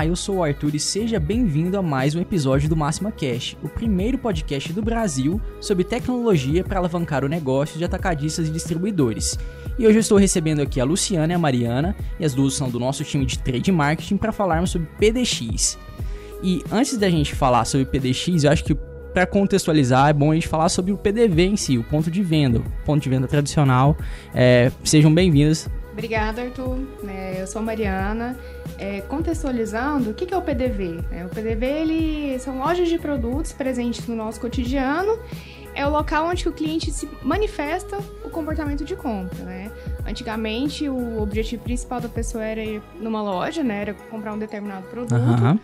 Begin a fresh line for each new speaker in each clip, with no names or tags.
Olá, eu sou o Arthur e seja bem-vindo a mais um episódio do Máxima Cash, o primeiro podcast do Brasil sobre tecnologia para alavancar o negócio de atacadistas e distribuidores. E hoje eu estou recebendo aqui a Luciana e a Mariana, e as duas são do nosso time de trade marketing para falarmos sobre PDX. E antes da gente falar sobre PDX, eu acho que para contextualizar, é bom a gente falar sobre o PDV em si, o ponto de venda, o ponto de venda tradicional. É, sejam bem-vindos.
Obrigada, Arthur. É, eu sou a Mariana. É, contextualizando, o que é o PDV? É, o PDV ele, são lojas de produtos presentes no nosso cotidiano. É o local onde o cliente se manifesta o comportamento de compra, né? Antigamente, o objetivo principal da pessoa era ir numa loja, né? Era comprar um determinado produto.
Aham.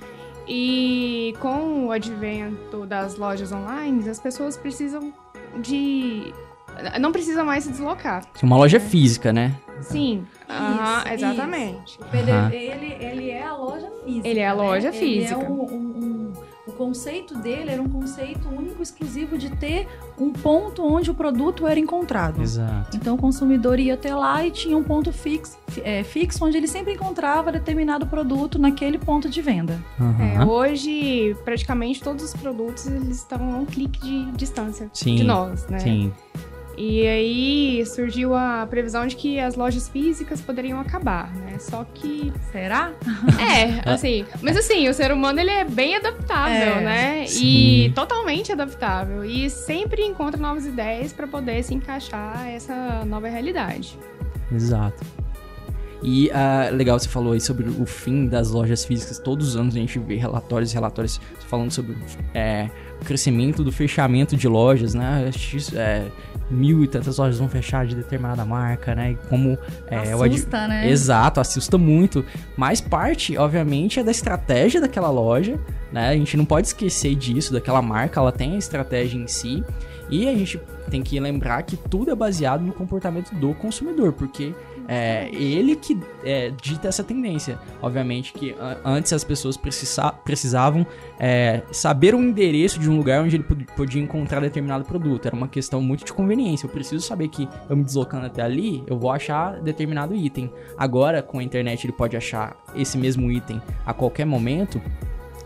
E com o advento das lojas online, as pessoas precisam de. Não precisa mais se deslocar.
Uma loja física, né?
Sim, aham,
Isso,
exatamente.
O PDV,
Aham.
ele, ele é a loja física.
Ele é a
né?
loja
Ele
física.
é um- um- um- o conceito dele era um conceito único, exclusivo de ter um ponto onde o produto era encontrado.
Exato.
Então o consumidor ia até lá e tinha um ponto fixo, é, fixo onde ele sempre encontrava determinado produto naquele ponto de venda.
É,
Aham.
hoje, praticamente todos os produtos eles estão a um clique de distância
Sim,
de nós, né?
Sim.
E aí surgiu a previsão de que as lojas físicas poderiam acabar, né? Só que
Será?
É, assim. Mas assim, o ser humano ele é bem adaptável,
É,
né?
sim.
E totalmente adaptável. E sempre encontra novas ideias para poder se encaixar essa nova realidade.
Exato. E ah, legal você falou aí sobre o fim das lojas físicas. Todos os anos a gente vê relatórios e relatórios falando sobre é, o crescimento do fechamento de lojas, né? É, mil e tantas lojas vão fechar de determinada marca, né? E como é, o ad-
Assusta, né?
Exato, assusta muito. Mas parte, obviamente, é da estratégia daquela loja, né? A gente não pode esquecer disso, daquela marca, ela tem a estratégia em si. E a gente tem que lembrar que tudo é baseado no comportamento do consumidor, porque é ele que é, dita essa tendência. Obviamente que antes as pessoas precisa- precisavam é, saber o endereço de um lugar onde ele pod- podia encontrar determinado produto. Era uma questão muito de conveniência. Eu preciso saber que eu me deslocando até ali, eu vou achar determinado item. Agora, com a internet, ele pode achar esse mesmo item a qualquer momento.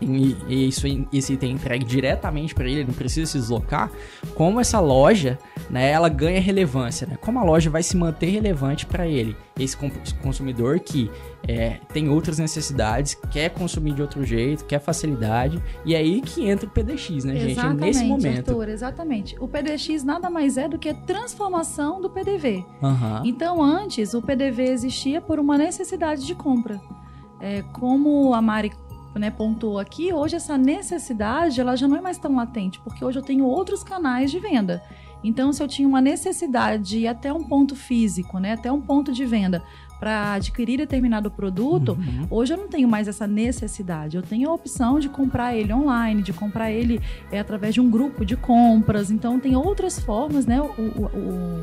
E, e isso, esse item é entregue diretamente para ele, ele não precisa se deslocar. Como essa loja, né, ela ganha relevância, né? Como a loja vai se manter relevante para ele, esse consumidor que é, tem outras necessidades, quer consumir de outro jeito, quer facilidade, e é aí que entra o PDX, né, gente?
Exatamente,
Nesse momento.
Arthur, exatamente. O PDX nada mais é do que a transformação do PDV.
Aham.
Então, antes, o PDV existia por uma necessidade de compra. É, como a Mari né, pontuou aqui, hoje essa necessidade ela já não é mais tão latente, porque hoje eu tenho outros canais de venda. Então, se eu tinha uma necessidade de ir até um ponto físico, né, até um ponto de venda para adquirir determinado produto,
Uhum.
Hoje eu não tenho mais essa necessidade. Eu tenho a opção de comprar ele online, de comprar ele é, através de um grupo de compras. Então tem outras formas, né? O, o, o,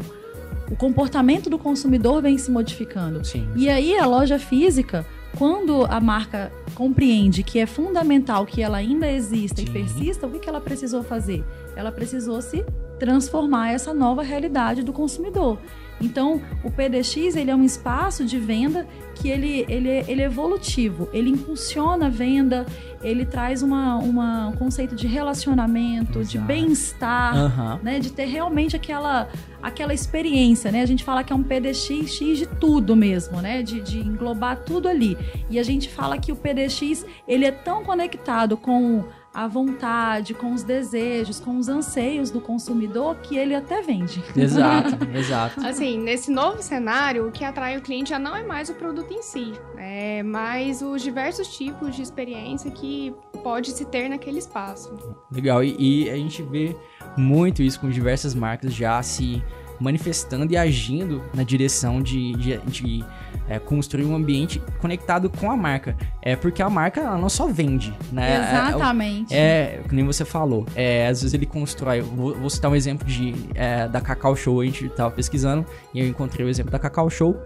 o comportamento do consumidor vem se modificando.
Sim.
E aí a loja física, quando a marca compreende que é fundamental que ela ainda exista
Sim.
e persista, o que, que ela precisou fazer? Ela precisou se transformar essa nova realidade do consumidor. Então, o PDX ele é um espaço de venda que ele, ele, é- ele é evolutivo, ele impulsiona a venda, ele traz uma, uma, um conceito de relacionamento, de
Exato.
bem-estar,
Aham.
né, de ter realmente aquela, aquela experiência, né? A gente fala que é um PDX de tudo mesmo, né? De, de englobar tudo ali. E a gente fala que o PDX ele é tão conectado com a vontade, com os desejos, com os anseios do consumidor que ele até vende.
Exato, exato.
Assim, nesse novo cenário, o que atrai o cliente já não é mais o produto em si, é mais os diversos tipos de experiência que pode se ter naquele espaço.
Legal, e, e a gente vê muito isso com diversas marcas já se manifestando e agindo na direção de, de, de, é, construir um ambiente conectado com a marca. É porque a marca ela não só vende, né? É-
Exatamente.
É, que nem você falou. É, às vezes ele constrói. Vou, vou citar um exemplo de, é, da Cacau Show. A gente tava pesquisando e eu encontrei o exemplo da Cacau Show,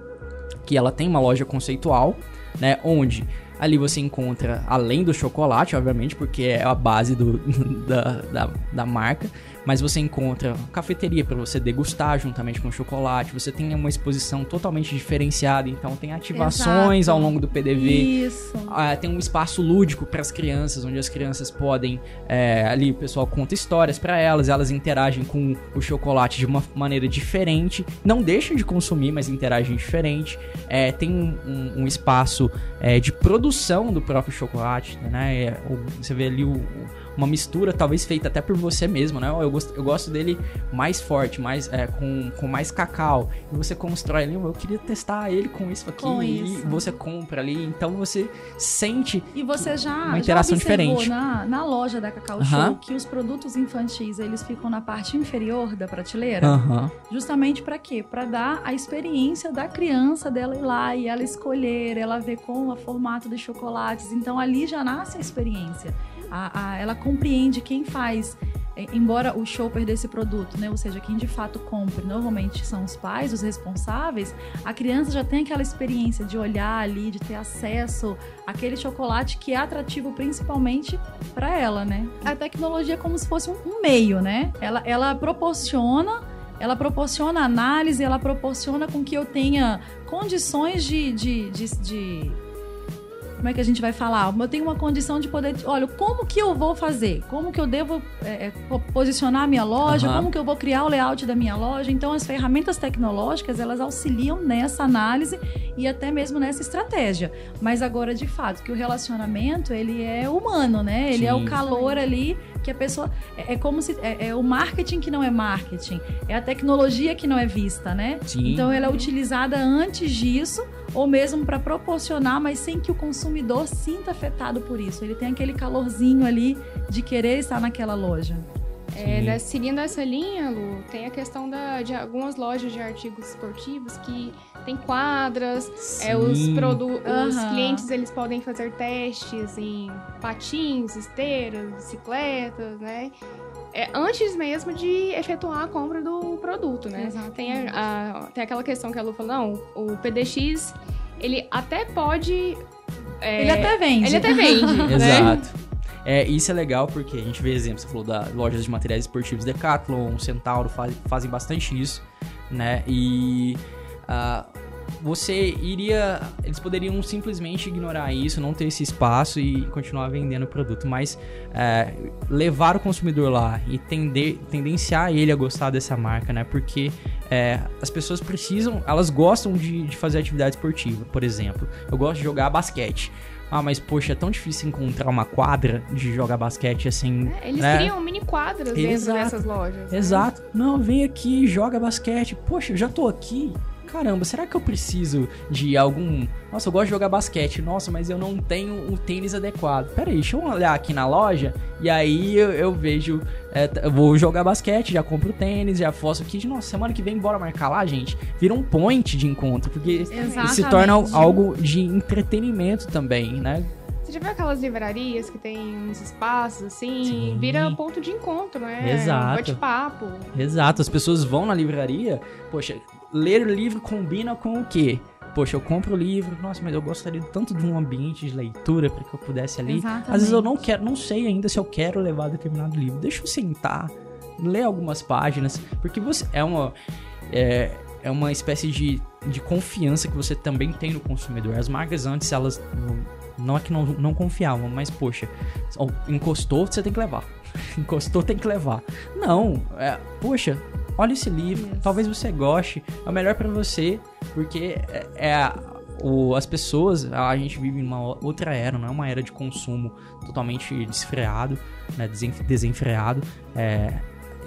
que ela tem uma loja conceitual, né? Onde ali você encontra, além do chocolate, obviamente, porque é a base do, da, da, da marca, mas você encontra cafeteria para você degustar juntamente com o chocolate. Você tem uma exposição totalmente diferenciada, então tem ativações
Exato.
ao longo do PDV.
Isso.
Ah, tem um espaço lúdico para as crianças, onde as crianças podem é, ali o pessoal conta histórias para elas, elas interagem com o chocolate de uma maneira diferente, não deixam de consumir, mas interagem diferente. É, tem um, um- um espaço é, de produção do próprio chocolate, né? É, você vê ali o- uma mistura talvez feita até por você mesmo, né? Eu gosto, eu gosto dele mais forte, mais é, com, com mais cacau. E você constrói ali, eu queria testar ele com isso aqui.
Com
e
isso.
você compra ali, então você sente
E você já,
Uma interação
já
diferente.
Na, na loja da Cacau. Show que os produtos infantis eles ficam na parte inferior da prateleira? Justamente para quê? Para dar a experiência da criança dela ir lá e ela escolher, ela ver com o formato de chocolates. Então ali já nasce a experiência. A- a- ela compreende quem faz. é, Embora o shopper desse produto, né, ou seja, quem de fato compra, normalmente são os pais, os responsáveis, a criança já tem aquela experiência de olhar ali, de ter acesso àquele chocolate que é atrativo principalmente para ela, né? A tecnologia é como se fosse um, meio, né? Ela, ela proporciona ela proporciona análise, ela proporciona com que eu tenha condições de, de, de, de- como é que a gente vai falar? Eu tenho uma condição de poder. Olha, como que eu vou fazer? Como que eu devo é, é, po- posicionar a minha loja?
Aham.
Como que eu vou criar o layout da minha loja? Então, as ferramentas tecnológicas elas auxiliam nessa análise e até mesmo nessa estratégia. Mas agora, de fato, que o relacionamento ele é humano, né? Ele é o
Sim.
calor ali que a pessoa é, é como se é, é o marketing que não é marketing, é a tecnologia que não é vista, né?
Sim.
Então ela é utilizada antes disso ou mesmo para proporcionar, mas sem que o consumidor sinta afetado por isso. Ele tem aquele calorzinho ali de querer estar naquela loja.
É, né, seguindo essa linha, Lu, tem a questão da, de algumas lojas de artigos esportivos que tem quadras, é, os, produ os clientes eles podem fazer testes em patins, esteiras, bicicletas, né? É, antes mesmo de efetuar a compra do produto, né?
Exatamente.
Tem, a- a- tem aquela questão que a Lu falou, não, o PDX, ele até pode... é,
Ele até vende.
ele até vende, né?
Exato. É, isso é legal porque a gente vê exemplos, você falou da lojas de materiais esportivos Decathlon, Centauro, faz- fazem bastante isso, né? E ah, você iria. Eles poderiam simplesmente ignorar isso, não ter esse espaço e continuar vendendo o produto, mas é, levar o consumidor lá e tender, tendenciar ele a gostar dessa marca, né? Porque é, as pessoas precisam, elas gostam de, de fazer atividade esportiva, por exemplo. Eu gosto de jogar basquete. Ah, mas poxa, é tão difícil encontrar uma quadra de jogar basquete assim.
É, Eles
né?
criam mini quadras dentro
Exato.
dessas lojas. né?
Exato. Não, vem aqui, joga basquete. Poxa, eu já tô aqui. Caramba, será que eu preciso de algum. Nossa, eu gosto de jogar basquete. Nossa, mas eu não tenho o tênis adequado. Pera aí, deixa eu olhar aqui na loja. E aí eu, eu vejo. é, eu vou jogar basquete, já compro o tênis, já faço aqui. Nossa, semana que vem, bora marcar lá, gente. Vira um point de encontro. Porque
Exatamente.
se torna algo de entretenimento também, né?
Você já viu aquelas livrarias que tem uns espaços assim?
Sim.
Vira ponto de encontro, né?
Exato.
Bate-papo.
Exato, as pessoas vão na livraria, poxa, ler o livro combina com o quê? Poxa, eu compro o livro, nossa, mas eu gostaria tanto de um ambiente de leitura para que eu pudesse ali.
Exatamente.
Às vezes eu não quero, não sei ainda se eu quero levar determinado livro. Deixa eu sentar, ler algumas páginas, porque você é uma é, é uma espécie de, de confiança que você também tem no consumidor. As marcas antes elas não é que não, não confiavam, mas poxa, encostou, você tem que levar. Encostou, tem que levar. Não, é, poxa, olha esse livro,
Isso.
talvez você goste, é o melhor pra você, porque é, é a- o- as pessoas, a gente vive em uma outra era, não é uma era de consumo totalmente desfreado, né, desen- desenfreado. É,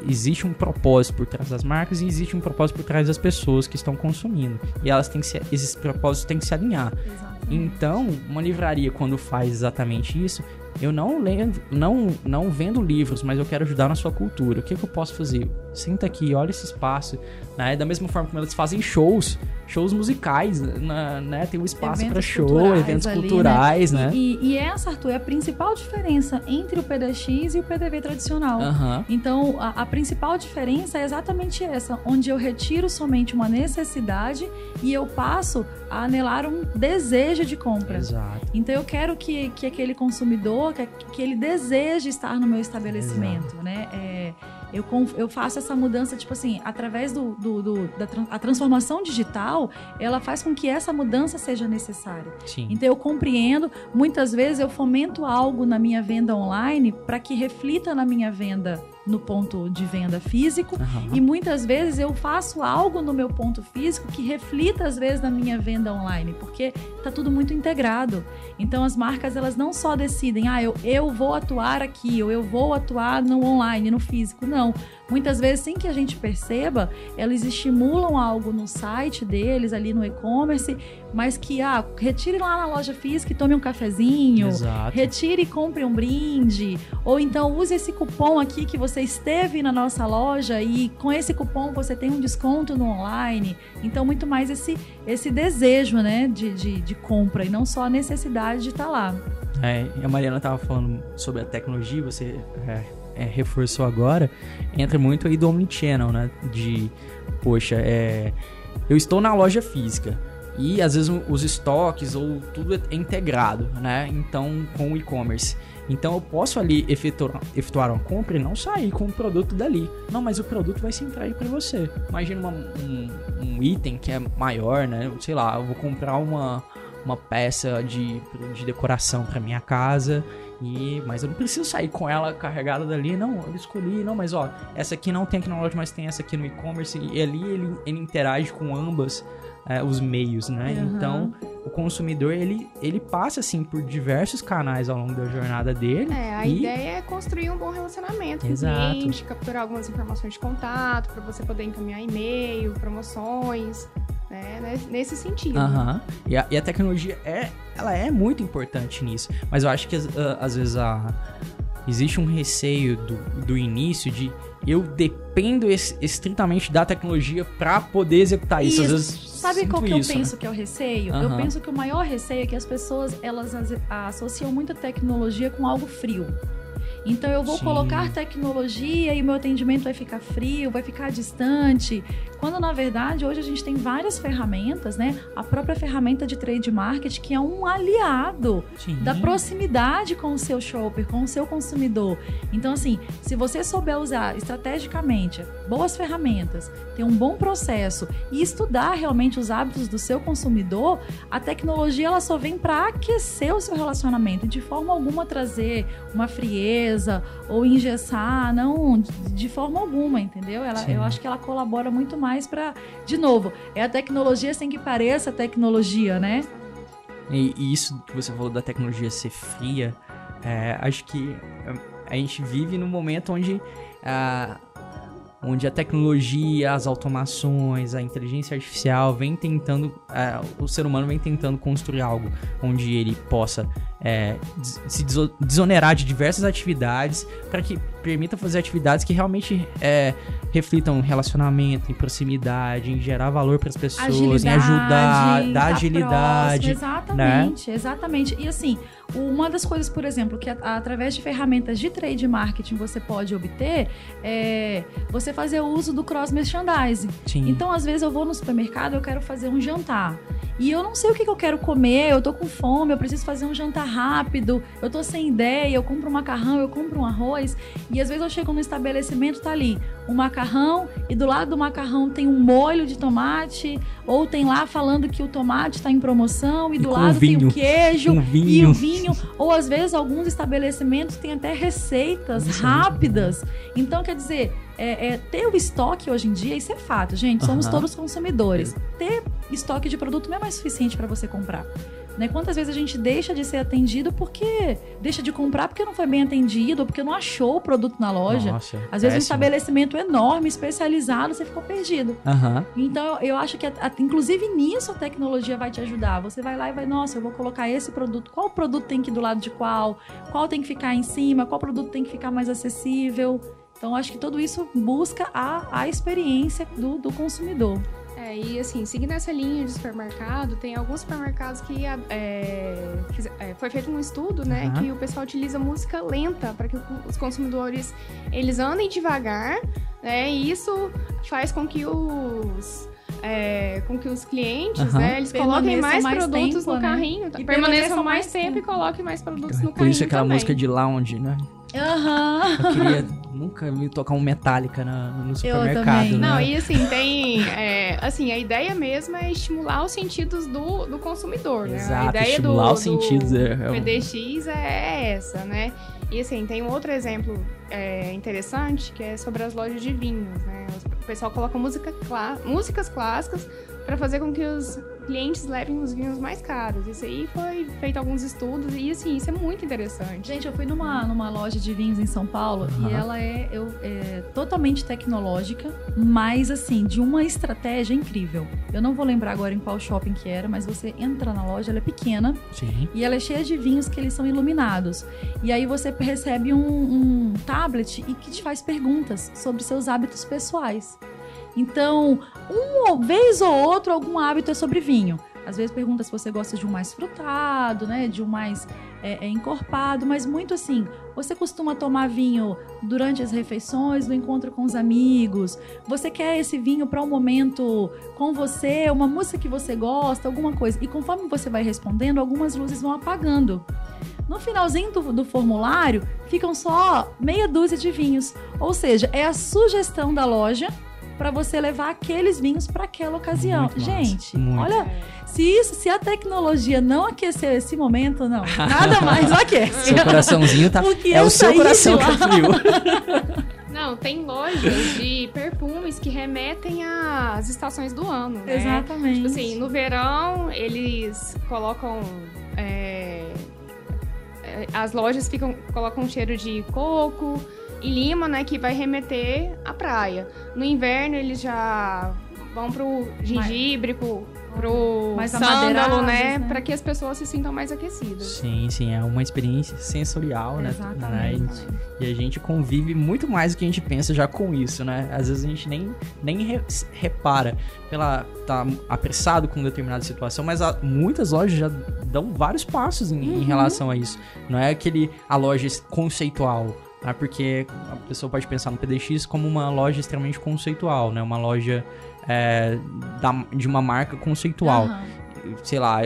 existe um propósito por trás das marcas e existe um propósito por trás das pessoas que estão consumindo. E elas têm que se, esses propósitos têm que se alinhar.
Exatamente.
Então, uma livraria quando faz exatamente isso, eu não leio, não, não vendo livros, mas eu quero ajudar na sua cultura. O que, que eu posso fazer? Senta aqui, olha esse espaço. Né? Da mesma forma como eles fazem shows, shows musicais, na- né? Tem um espaço para show,
culturais
eventos
ali,
culturais, né?
E, e essa, Arthur, é a principal diferença entre o PDX e o PDV tradicional.
Aham.
Então, a, a principal diferença é exatamente essa, onde eu retiro somente uma necessidade e eu passo a anelar um desejo de compra.
Exato.
Então eu quero que, que aquele consumidor, que, que ele deseje estar no meu estabelecimento, né? É, é, eu, eu faço essa mudança, tipo assim, através do, do, do da a transformação digital, ela faz com que essa mudança seja necessária.
Sim.
Então eu compreendo, muitas vezes eu fomento algo na minha venda online para que reflita na minha venda no ponto de venda físico uhum. e muitas vezes eu faço algo no meu ponto físico que reflita às vezes na minha venda online, porque está tudo muito integrado. Então as marcas elas não só decidem, ah, eu, eu vou atuar aqui ou eu vou atuar no online, no físico, não. Muitas vezes, sem que a gente perceba, elas estimulam algo no site deles, ali no e-commerce, mas que, ah, retire lá na loja física e tome um cafezinho,
Exato.
retire e compre um brinde, ou então use esse cupom aqui que você esteve na nossa loja e com esse cupom você tem um desconto no online. Então, muito mais esse, esse desejo, né, de, de, de compra e não só a necessidade de estar tá lá.
É, a Mariana estava falando sobre a tecnologia, você é, é, reforçou agora, entra muito aí do Omnichannel, né? De, poxa, é, eu estou na loja física e às vezes os estoques ou tudo é integrado, né? Então, com o e-commerce. Então eu posso ali efetuar, efetuar uma compra e não sair com o produto dali. Não, mas o produto vai ser entregue para você. Imagina uma, um, um item que é maior, né? Sei lá, eu vou comprar uma, uma peça de, de decoração para minha casa e, mas eu não preciso sair com ela carregada dali, não. Eu escolhi, não, mas ó, essa aqui não tem aqui na loja, mas tem essa aqui no e-commerce. E ali ele, ele interage com ambas é, os meios, né? Uhum. Então, o consumidor, ele, ele passa, assim, por diversos canais ao longo da jornada dele.
É, a e... ideia é construir um bom relacionamento Exato. com o cliente, capturar algumas informações de contato, para você poder encaminhar e-mail, promoções né? Nesse sentido.
Uhum. E, a, e a tecnologia é, ela é muito importante nisso. Mas eu acho que às vezes a, existe um receio do, do início de eu dependo estritamente da tecnologia para poder executar isso. isso. Às vezes,
Sabe qual que
isso,
eu penso né? que é o receio? Uhum. Eu penso que o maior receio é que as pessoas elas associam muita tecnologia com algo frio. Então eu vou Sim. colocar tecnologia e o meu atendimento vai ficar frio, vai ficar distante. Quando na verdade hoje a gente tem várias ferramentas, né? A própria ferramenta de trade market que é um aliado Sim. da proximidade com o seu shopper, com o seu consumidor. Então assim, se você souber usar estrategicamente boas ferramentas, ter um bom processo e estudar realmente os hábitos do seu consumidor, a tecnologia ela só vem para aquecer o seu relacionamento, de forma alguma trazer uma frieza ou engessar, não, de forma alguma, entendeu? Ela, eu acho que ela colabora muito mais para, de novo, é a tecnologia sem que pareça tecnologia, né?
E, e, isso que você falou da tecnologia ser fria, é, acho que a gente vive num momento onde a, onde a tecnologia, as automações, a inteligência artificial vem tentando, é, o ser humano vem tentando construir algo onde ele possa é, se desonerar de diversas atividades para que permita fazer atividades que realmente é, reflitam relacionamento, em proximidade, em gerar valor para as pessoas, agilidade, em ajudar, dar tá agilidade.
Próximo, exatamente, né? exatamente. E assim, uma das coisas, por exemplo, que através de ferramentas de trade marketing você pode obter é você fazer o uso do cross merchandising. Sim. Então, às vezes eu vou no supermercado, eu quero fazer um jantar. E eu não sei o que, que, eu quero comer, eu tô com fome, eu preciso fazer um jantar rápido, eu tô sem ideia, eu compro um macarrão, eu compro um arroz. E às vezes eu chego no estabelecimento, tá ali um macarrão, e do lado do macarrão tem um molho de tomate, ou tem lá falando que o tomate está em promoção, e, e do lado
vinho,
tem o queijo e o vinho. Ou às vezes alguns estabelecimentos têm até receitas Isso rápidas. É então, quer dizer, é, é, ter o estoque hoje em dia, isso é fato, gente. Somos todos consumidores. Ter estoque de produto não é mais suficiente para você comprar. Né? Quantas vezes a gente deixa de ser atendido porque deixa de comprar porque não foi bem atendido ou porque não achou o produto na loja.
Nossa,
Às vezes um estabelecimento enorme, especializado, você ficou perdido.
Uhum.
Então eu acho que, a, a, inclusive nisso a tecnologia vai te ajudar. Você vai lá e vai, nossa, eu vou colocar esse produto. Qual produto tem que ir do lado de qual? Qual tem que ficar em cima? Qual produto tem que ficar mais acessível? Então acho que tudo isso busca a, a experiência do, do consumidor.
É, e assim, seguindo essa linha de supermercado, tem alguns supermercados que é, é, foi feito um estudo, né, uhum. que o pessoal utiliza música lenta para que os consumidores eles andem devagar, né, e isso faz com que os é, com que os clientes, uhum. né, eles coloquem mais, mais produtos tempo, no né? carrinho, tá? e permaneçam mais tempo, tempo, e coloquem mais produtos no
Por
carrinho.
Por isso aquela
também.
música de lounge, né?
Aham.
Uhum. Eu queria nunca vi tocar um Metallica na, no supermercado,
também.
né?
Não, e assim, tem. é, assim, a ideia mesmo é estimular os sentidos do, do consumidor, né? A
Exato,
ideia
estimular
do,
os sentidos.
do
É, é um-
PDX é essa, né? E assim, tem um outro exemplo é, interessante que é sobre as lojas de vinhos, né? O pessoal coloca música clá- músicas clássicas para fazer com que os clientes levem os vinhos mais caros. Isso aí foi feito alguns estudos e assim, isso é muito interessante.
Gente, eu fui numa, numa loja de vinhos em São Paulo
Aham.
e ela é, eu- é totalmente tecnológica, mas assim, de uma estratégia incrível. Eu não vou lembrar agora em qual shopping que era, mas você entra na loja, ela é pequena
Sim.
e ela é cheia de vinhos que eles são iluminados. E aí você recebe um, um tablet e que te faz perguntas sobre seus hábitos pessoais. Então, uma vez ou outra, algum hábito é sobre vinho. Às vezes pergunta se você gosta de um mais frutado, né? De um mais é, é, encorpado, mas muito assim. Você costuma tomar vinho durante as refeições, no encontro com os amigos? Você quer esse vinho para um momento com você, uma música que você gosta, alguma coisa? E conforme você vai respondendo, algumas luzes vão apagando. No finalzinho do, do formulário, ficam só meia dúzia de vinhos. Ou seja, é a sugestão da loja para você levar aqueles vinhos para aquela ocasião.
Muito
Gente,
muito.
olha, se isso, se a tecnologia não aqueceu esse momento, não, nada mais aquece.
Seu coraçãozinho tá.
Porque
é o seu coração que frio.
Não, tem lojas de perfumes que remetem às estações do ano, né?
Exatamente.
Tipo assim, no verão eles colocam. é, é, as lojas ficam, colocam um cheiro de coco e lima, né? Que vai remeter à praia. No inverno eles já vão pro gengibre, pro, pro
Mais
sândalo, né?
né?
Pra que as pessoas se sintam mais aquecidas.
Sim, sim, é uma experiência sensorial, né?
Exatamente.
Né? E a gente convive muito mais do que a gente pensa já com isso, né? Às vezes a gente nem, nem re- repara pela tá apressado com determinada situação, mas há- muitas lojas já dão vários passos em, em relação a isso. Não é aquele a loja conceitual, né? Porque a pessoa pode pensar no PDX como uma loja extremamente conceitual, né? Uma loja é, da- de uma marca conceitual
Aham.
sei lá,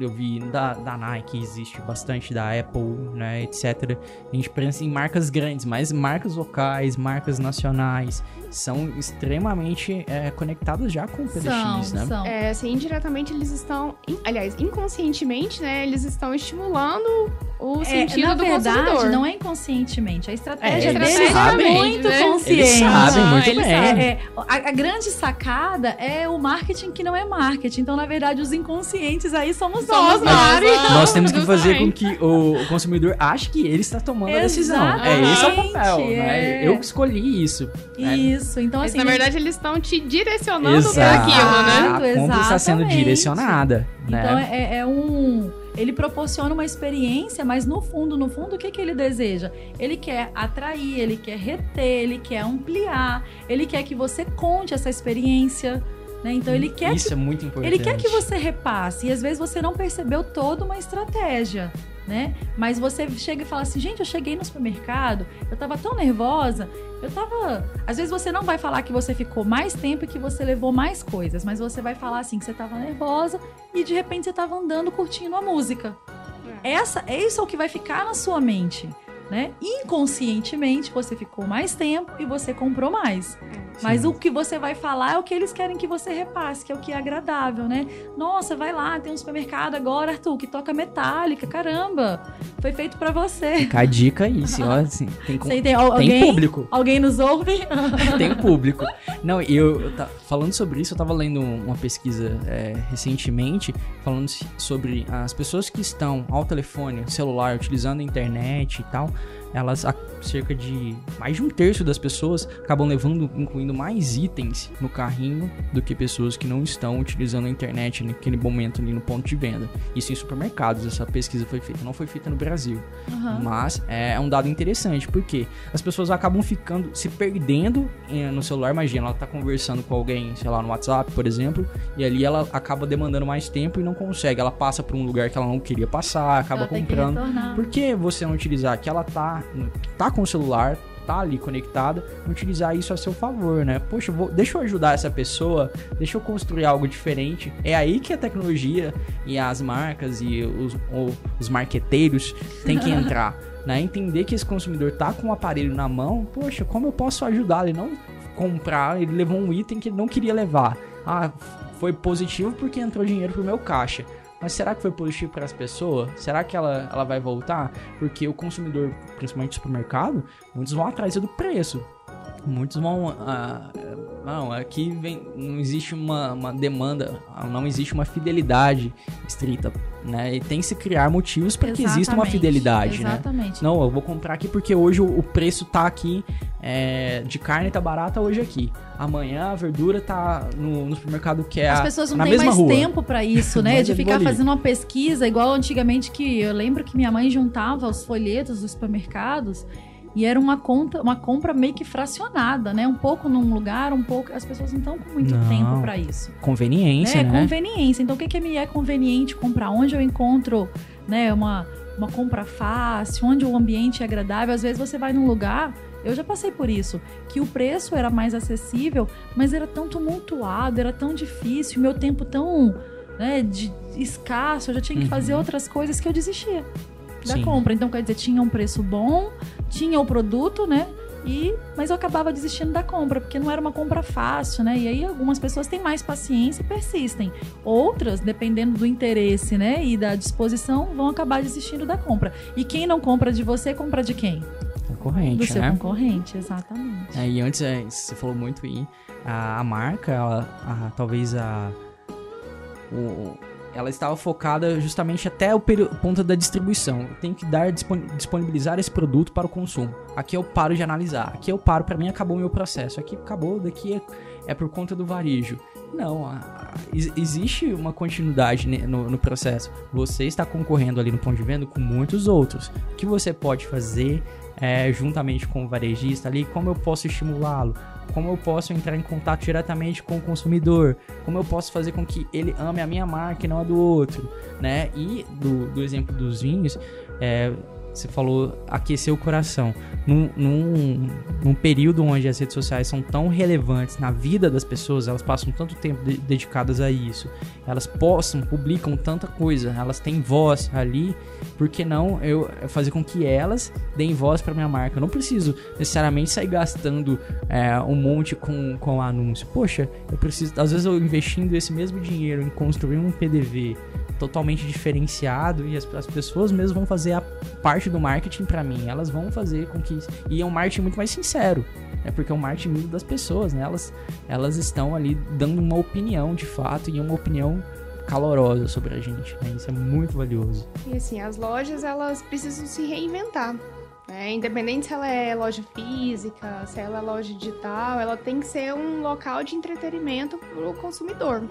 eu vi da, da Nike, existe bastante, da Apple, né, etc. A gente pensa em marcas grandes, mas marcas locais, marcas nacionais, são extremamente é, conectadas já com o PDX,
São,
né?
são.
É, assim, indiretamente eles estão. aliás, inconscientemente, né? Eles estão estimulando o
É,
sentido
na
do
verdade,
consumidor.
não é inconscientemente. A estratégia
É, eles
deles é
sabem,
muito
né?
consciente.
Eles sabem muito
eles
bem.
É, é, a, a grande sacada é o marketing que não é marketing. Então, na verdade, os inconscientes aí Somos nós, Mari.
nós,
temos que fazer com que o, consumidor ache que ele está tomando a decisão. É, esse é o papel,
Exatamente,
né?
é.
Eu que escolhi isso. né?
Isso. Então,
Mas,
assim.
na verdade, eles estão te direcionando
Exato.
para aquilo, né?
A compra está sendo direcionada, né?
Então é, é um. Ele proporciona uma experiência, mas no fundo, no fundo, o que, que ele deseja? Ele quer atrair, ele quer reter, ele quer ampliar, ele quer que você conte essa experiência. Né? Então ele quer
Isso
que
é muito importante.
Ele quer que você repasse. E às vezes você não percebeu toda uma estratégia, né? Mas você chega e fala assim, gente, eu cheguei no supermercado, eu tava tão nervosa, eu tava. Às vezes você não vai falar que você ficou mais tempo e que você levou mais coisas, mas você vai falar assim que você tava nervosa e de repente você tava andando curtindo a música. Essa, isso é o que vai ficar na sua mente. Né? Inconscientemente você ficou mais tempo e você comprou mais. Mas
Sim.
o que você vai falar é o que eles querem que você repasse, que é o que é agradável, né? Nossa, vai lá, tem um supermercado agora, Arthur, que toca metálica. Caramba, foi feito pra você.
Fica a dica aí, se, ó, assim, tem, com-
tem, al-
tem
alguém,
público.
alguém nos ouve?
tem público. Não, eu, eu tá, falando sobre isso, eu tava lendo uma pesquisa é, recentemente falando sobre as pessoas que estão ao telefone, celular, utilizando a internet e tal. Elas, cerca de mais de um terço das pessoas acabam levando, incluindo mais itens no carrinho do que pessoas que não estão utilizando a internet naquele momento ali no ponto de venda. Isso em supermercados, essa pesquisa foi feita, não foi feita no Brasil.
Aham.
Mas é um dado interessante, porque as pessoas acabam ficando, se perdendo eh, no celular. Imagina, ela tá conversando com alguém, sei lá, no WhatsApp, por exemplo, e ali ela acaba demandando mais tempo e não consegue. Ela passa por um lugar que ela não queria passar, acaba
Ela
comprando. Por que você não utilizar que ela tá, tá com o celular, tá ali conectada, utilizar isso a seu favor, né? Poxa, vou- deixa eu ajudar essa pessoa, deixa eu construir algo diferente. É aí que a tecnologia e as marcas e os, os marqueteiros têm que entrar. né? Entender que esse consumidor tá com o aparelho na mão, poxa, como eu posso ajudá-lo? Ele não comprar, ele levou um item que ele não queria levar. Ah, foi positivo porque entrou dinheiro pro meu caixa. Mas será que foi positivo para as pessoas? Será que ela, ela vai voltar? Porque o consumidor, principalmente supermercado, muitos vão atrás do preço. Muitos vão. Ah, não, aqui vem, não existe uma, uma demanda, não existe uma fidelidade estrita, né? E tem que se criar motivos para que exista uma fidelidade,
né? exatamente.
né? Não, eu vou comprar aqui porque hoje o, o preço tá aqui é, de carne tá barata hoje aqui. Amanhã a verdura tá no, no supermercado que é
As pessoas não têm mais
rua.
tempo para isso, né?
Mas
de ficar fazendo uma pesquisa igual antigamente que eu lembro que minha mãe juntava os folhetos dos supermercados e era uma conta, uma compra meio que fracionada, né? Um pouco num lugar, um pouco. As pessoas não estão com muito
Não.
tempo para isso.
Conveniência,
É
né?
conveniência. Então, o que, que me é conveniente comprar? Onde eu encontro né, uma, uma compra fácil, onde o ambiente é agradável. Às vezes você vai num lugar, eu já passei por isso, que o preço era mais acessível, mas era tão tumultuado, era tão difícil, meu tempo tão né, de, escasso, eu já tinha que
Uhum.
fazer outras coisas que eu desistia da
Sim.
compra. Então, quer dizer, tinha um preço bom, tinha o produto, né? E, mas eu acabava desistindo da compra, porque não era uma compra fácil, né? E aí algumas pessoas têm mais paciência e persistem. Outras, dependendo do interesse, né, e da disposição, vão acabar desistindo da compra. E quem não compra de você, compra de quem? Do
Concorrente,
seu
né?
concorrente, exatamente.
É, e antes, é, você falou muito aí, a, a marca, ela, a- talvez a. o- ela estava focada justamente até o ponto da distribuição. Tem que dar dispon- disponibilizar esse produto para o consumo. Aqui eu paro de analisar. Aqui eu paro, para mim acabou o meu processo. Aqui acabou, daqui é, é por conta do varejo. Não, a- a- ex- existe uma continuidade no, no processo. Você está concorrendo ali no ponto de venda com muitos outros. O que você pode fazer é, juntamente com o varejista ali? Como eu posso estimulá-lo? Como eu posso entrar em contato diretamente com o consumidor? Como eu posso fazer com que ele ame a minha marca e não a do outro? Né? E do, do exemplo dos vinhos, é, você falou aquecer o coração. Num, num, num período onde as redes sociais são tão relevantes na vida das pessoas, elas passam tanto tempo de- dedicadas a isso, elas postam, publicam tanta coisa, elas têm voz ali, por que não eu fazer com que elas deem voz para minha marca? Eu não preciso necessariamente sair gastando é, um monte com, com anúncio. Poxa, eu preciso, às vezes eu investindo esse mesmo dinheiro em construir um PDV totalmente diferenciado e as, as pessoas mesmo vão fazer a parte do marketing para mim. Elas vão fazer com que e é um marketing muito mais sincero, né? Porque é um marketing das pessoas, né? Elas elas estão ali dando uma opinião de fato e uma opinião calorosa sobre a gente, né? Isso é muito valioso.
E assim, as lojas elas precisam se reinventar. Né? Independente se ela é loja física, se ela é loja digital, ela tem que ser um local de entretenimento para o consumidor.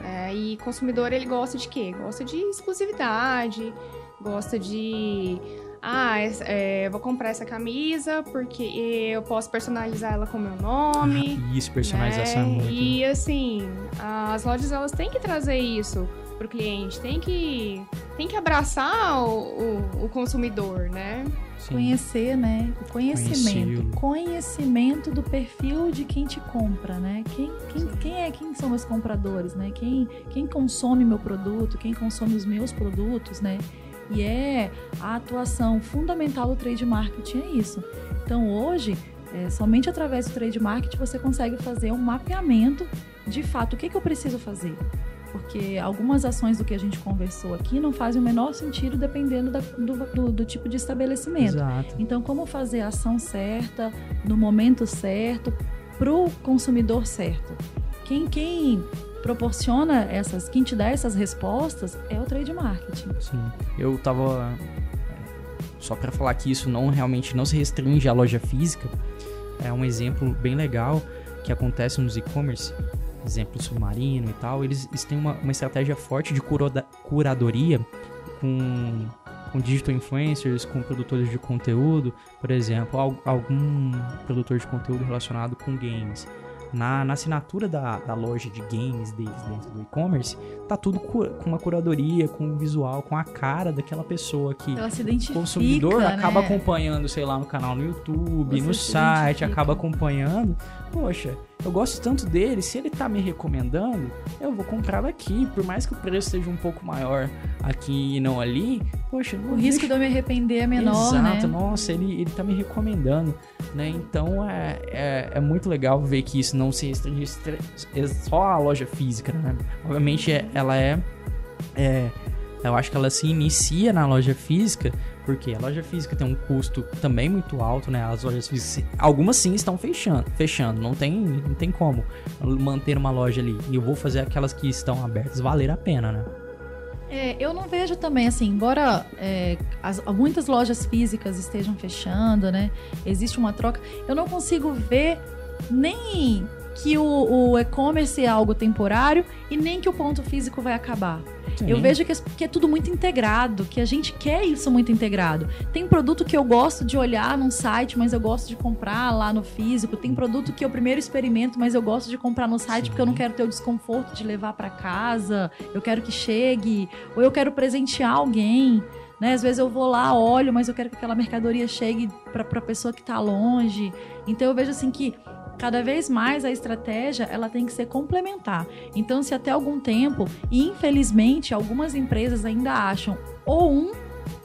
né? e consumidor ele gosta de quê? Gosta de exclusividade, gosta de ah, é, eu vou comprar essa camisa porque eu posso personalizar ela com meu nome.
Ah, isso, personalização é
né?
muito.
E assim, as lojas elas têm que trazer isso pro cliente, tem que tem que abraçar o, o, o consumidor, né?
Sim.
Conhecer, né? O conhecimento. Conhecimento do perfil de quem te compra, né? Quem, quem, quem é quem são meus compradores, né? Quem, quem consome meu produto, quem consome os meus produtos, né? E é a atuação fundamental do trade marketing é isso. Então hoje, é, somente através do trade marketing você consegue fazer um mapeamento de fato o que, que eu preciso fazer. Porque algumas ações do que a gente conversou aqui não fazem o menor sentido dependendo da- do, do- do tipo de estabelecimento.
Exato.
Então, como fazer a ação certa, no momento certo, para o consumidor certo? Quem, quem proporciona essas, quem te dá essas respostas é o trade marketing.
Sim. Eu tava. é, Só pra falar que isso não realmente não se restringe à loja física. É um exemplo bem legal que acontece nos e-commerce. Exemplo submarino e tal. Eles, eles têm uma, uma estratégia forte de curoda- curadoria com, com digital influencers, com produtores de conteúdo. Por exemplo, al- algum produtor de conteúdo relacionado com games. Na, na assinatura da, da loja de games deles dentro do e-commerce, tá tudo com uma curadoria, com o visual, com a cara daquela pessoa que o consumidor acaba
né?
acompanhando, sei lá, no canal no YouTube,
Você
no site,
identifica.
acaba acompanhando. Poxa, eu gosto tanto dele, se ele tá me recomendando, eu vou comprar daqui, por mais que o preço seja um pouco maior aqui e não ali, poxa,
o risco de eu me arrepender é menor,
Exato,
né?
nossa, ele, ele tá me recomendando, né? Então é, é, é muito legal ver que isso não se restringe só à loja física, né? Obviamente é, ela é, é eu acho que ela se inicia na loja física, porque a loja física tem um custo também muito alto, né? As lojas físicas, algumas sim estão fechando, fechando, não tem, não tem como manter uma loja ali. E eu vou fazer aquelas que estão abertas valer a pena, né?
É, eu não vejo também, assim, embora é, as, muitas lojas físicas estejam fechando, né? Existe uma troca. Eu não consigo ver nem que o, o e-commerce é algo temporário e nem que o ponto físico vai acabar. Sim. Eu vejo que, que, é tudo muito integrado, que a gente quer isso muito integrado. Tem produto que eu gosto de olhar num site, mas eu gosto de comprar lá no físico. Tem produto que eu primeiro experimento, mas eu gosto de comprar no site Sim. porque eu não quero ter o desconforto de levar para casa. Eu quero que chegue, ou eu quero presentear alguém. Né? Às vezes eu vou lá, olho, mas eu quero que aquela mercadoria chegue para a pessoa que está longe. Então eu vejo assim que cada vez mais a estratégia ela tem que ser complementar. Então, se até algum tempo, e infelizmente algumas empresas ainda acham ou um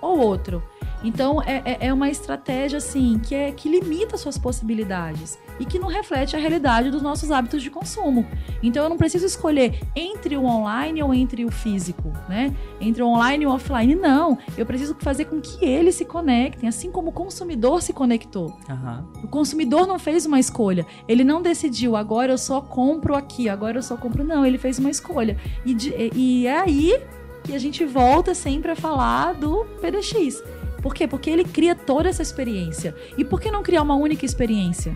ou outro. Então é, é, é uma estratégia assim que, é, que limita suas possibilidades e que não reflete a realidade dos nossos hábitos de consumo. Então eu não preciso escolher entre o online ou entre o físico, né? Entre o online e o offline. Não. Eu preciso fazer com que eles se conectem, assim como o consumidor se conectou. Uhum. O consumidor não fez uma escolha. Ele não decidiu, agora eu só compro aqui, agora eu só compro. Não, ele fez uma escolha. E, de, e é aí que a gente volta sempre a falar do PDX por quê? Porque ele cria toda essa experiência. E por que não criar uma única experiência?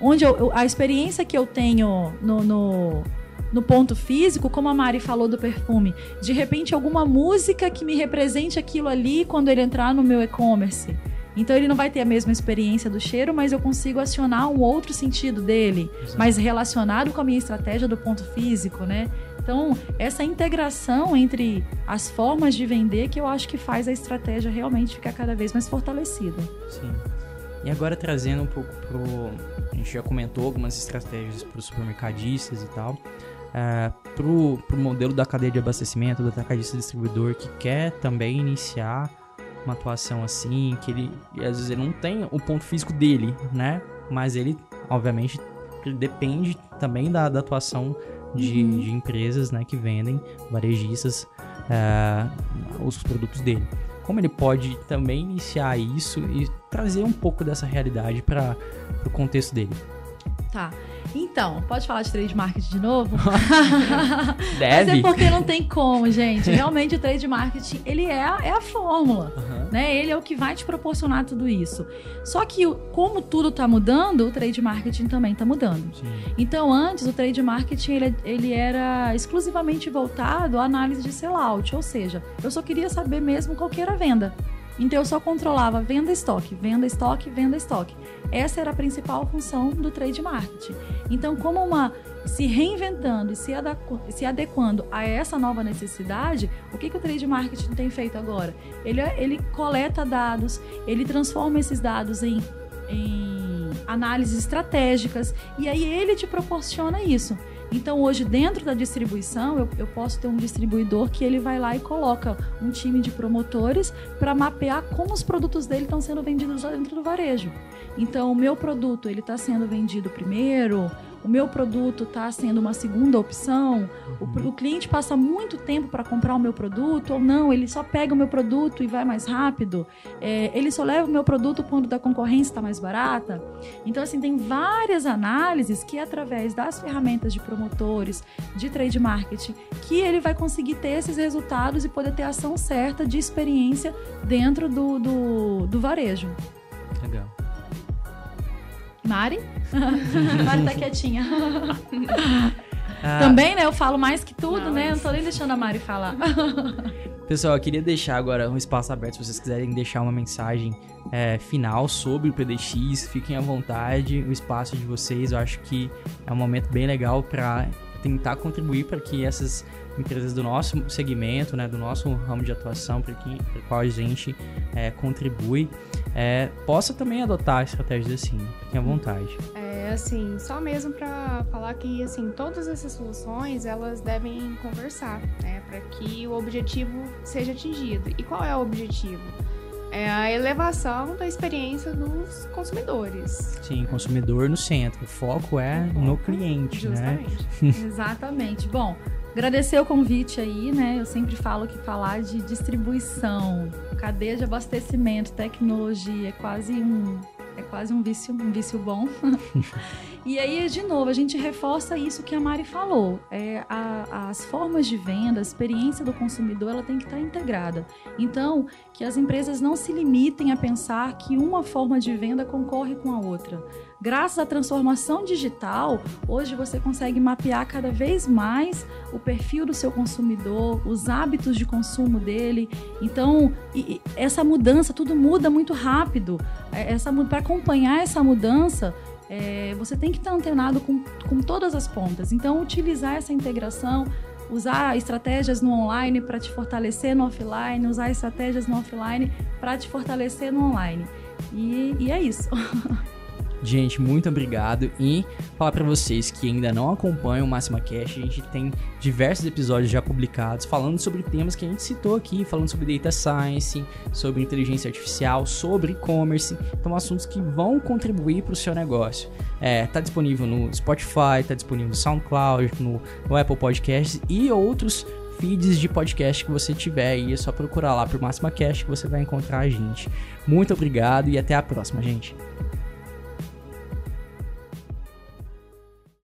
Onde eu, a experiência que eu tenho no, no, no ponto físico, como a Mari falou do perfume, de repente alguma música que me represente aquilo ali quando ele entrar no meu e-commerce. Então ele não vai ter a mesma experiência do cheiro, mas eu consigo acionar um outro sentido dele, Exato. mais relacionado com a minha estratégia do ponto físico, né? Então, essa integração entre as formas de vender que eu acho que faz a estratégia realmente ficar cada vez mais fortalecida.
Sim. E agora trazendo um pouco pro. A gente já comentou algumas estratégias para os supermercadistas e tal. Uh, pro, pro modelo da cadeia de abastecimento, do atacadista distribuidor que quer também iniciar uma atuação assim, que ele às vezes ele não tem o ponto físico dele, né? Mas ele, obviamente, depende também da, da atuação de, uhum. de empresas né, que vendem, varejistas, uh, os produtos dele. Como ele pode também iniciar isso e trazer um pouco dessa realidade para o contexto dele?
Tá. Então, pode falar de trade marketing de novo?
Deve.
Mas é porque não tem como, gente. Realmente o trade marketing, ele é a, é a fórmula, uhum. Né? Ele é o que vai te proporcionar tudo isso. Só que como tudo está mudando, o trade marketing também está mudando. Sim. Então, antes o trade marketing ele, ele era exclusivamente voltado à análise de sellout, ou seja, eu só queria saber mesmo qual que era a venda. Então eu só controlava venda estoque, venda estoque, venda estoque. Essa era a principal função do trade marketing. Então, como uma se reinventando e se, se adequando a essa nova necessidade, o que, que o trade marketing tem feito agora? Ele, ele coleta dados, ele transforma esses dados em, em análises estratégicas e aí ele te proporciona isso. Então, hoje, dentro da distribuição, eu, eu, posso ter um distribuidor que ele vai lá e coloca um time de promotores para mapear como os produtos dele estão sendo vendidos dentro do varejo. Então, o meu produto ele está sendo vendido primeiro, o meu produto está sendo uma segunda opção, o, uhum. o cliente passa muito tempo para comprar o meu produto, ou não, ele só pega o meu produto e vai mais rápido, é, ele só leva o meu produto quando da concorrência está mais barata. Então, assim, tem várias análises que, através das ferramentas de promotores, de trade marketing, que ele vai conseguir ter esses resultados e poder ter a ação certa de experiência dentro do, do, do varejo.
Legal.
Mari? Mari tá quietinha. Ah. Também, né? Eu falo mais que tudo, não, né? Não tô nem deixando a Mari falar.
Pessoal, eu queria deixar agora um espaço aberto se vocês quiserem deixar uma mensagem é, final sobre o PDX. Fiquem à vontade, o espaço de vocês. Eu acho que é um momento bem legal para tentar contribuir para que essas empresas do nosso segmento, né, do nosso ramo de atuação, para o qual a gente é, contribui, é, possa também adotar estratégias assim. Fiquem à vontade.
É, assim, só mesmo para falar que assim, todas essas soluções, elas devem conversar, né, para que o objetivo seja atingido. E qual é o objetivo? É a elevação da experiência dos consumidores.
Sim, consumidor no centro. O foco é no cliente,
Justamente.
né?
Exatamente. Bom, agradecer o convite aí, né? Eu sempre falo que falar de distribuição, cadeia de abastecimento, tecnologia é quase um é quase um vício, um vício bom. e aí, de novo, a gente reforça isso que a Mari falou. É, a, as formas de venda, a experiência do consumidor, ela tem que estar integrada. Então, que as empresas não se limitem a pensar que uma forma de venda concorre com a outra. Graças à transformação digital, hoje você consegue mapear cada vez mais o perfil do seu consumidor, os hábitos de consumo dele. Então, essa mudança, tudo muda muito rápido. É, essa Para acompanhar essa mudança, é, você tem que estar antenado com, com todas as pontas. Então, utilizar essa integração, usar estratégias no online para te fortalecer no offline, usar estratégias no offline para te fortalecer no online. E, e é isso.
Gente, muito obrigado e falar para vocês que ainda não acompanham o Máxima Cash, a gente tem diversos episódios já publicados falando sobre temas que a gente citou aqui, falando sobre data science, sobre inteligência artificial, sobre e-commerce, então assuntos que vão contribuir para o seu negócio. É, tá disponível no Spotify, tá disponível no SoundCloud, no, no Apple Podcasts e outros feeds de podcast que você tiver aí, é só procurar lá por Máxima Cash que você vai encontrar a gente. Muito obrigado e até a próxima, gente.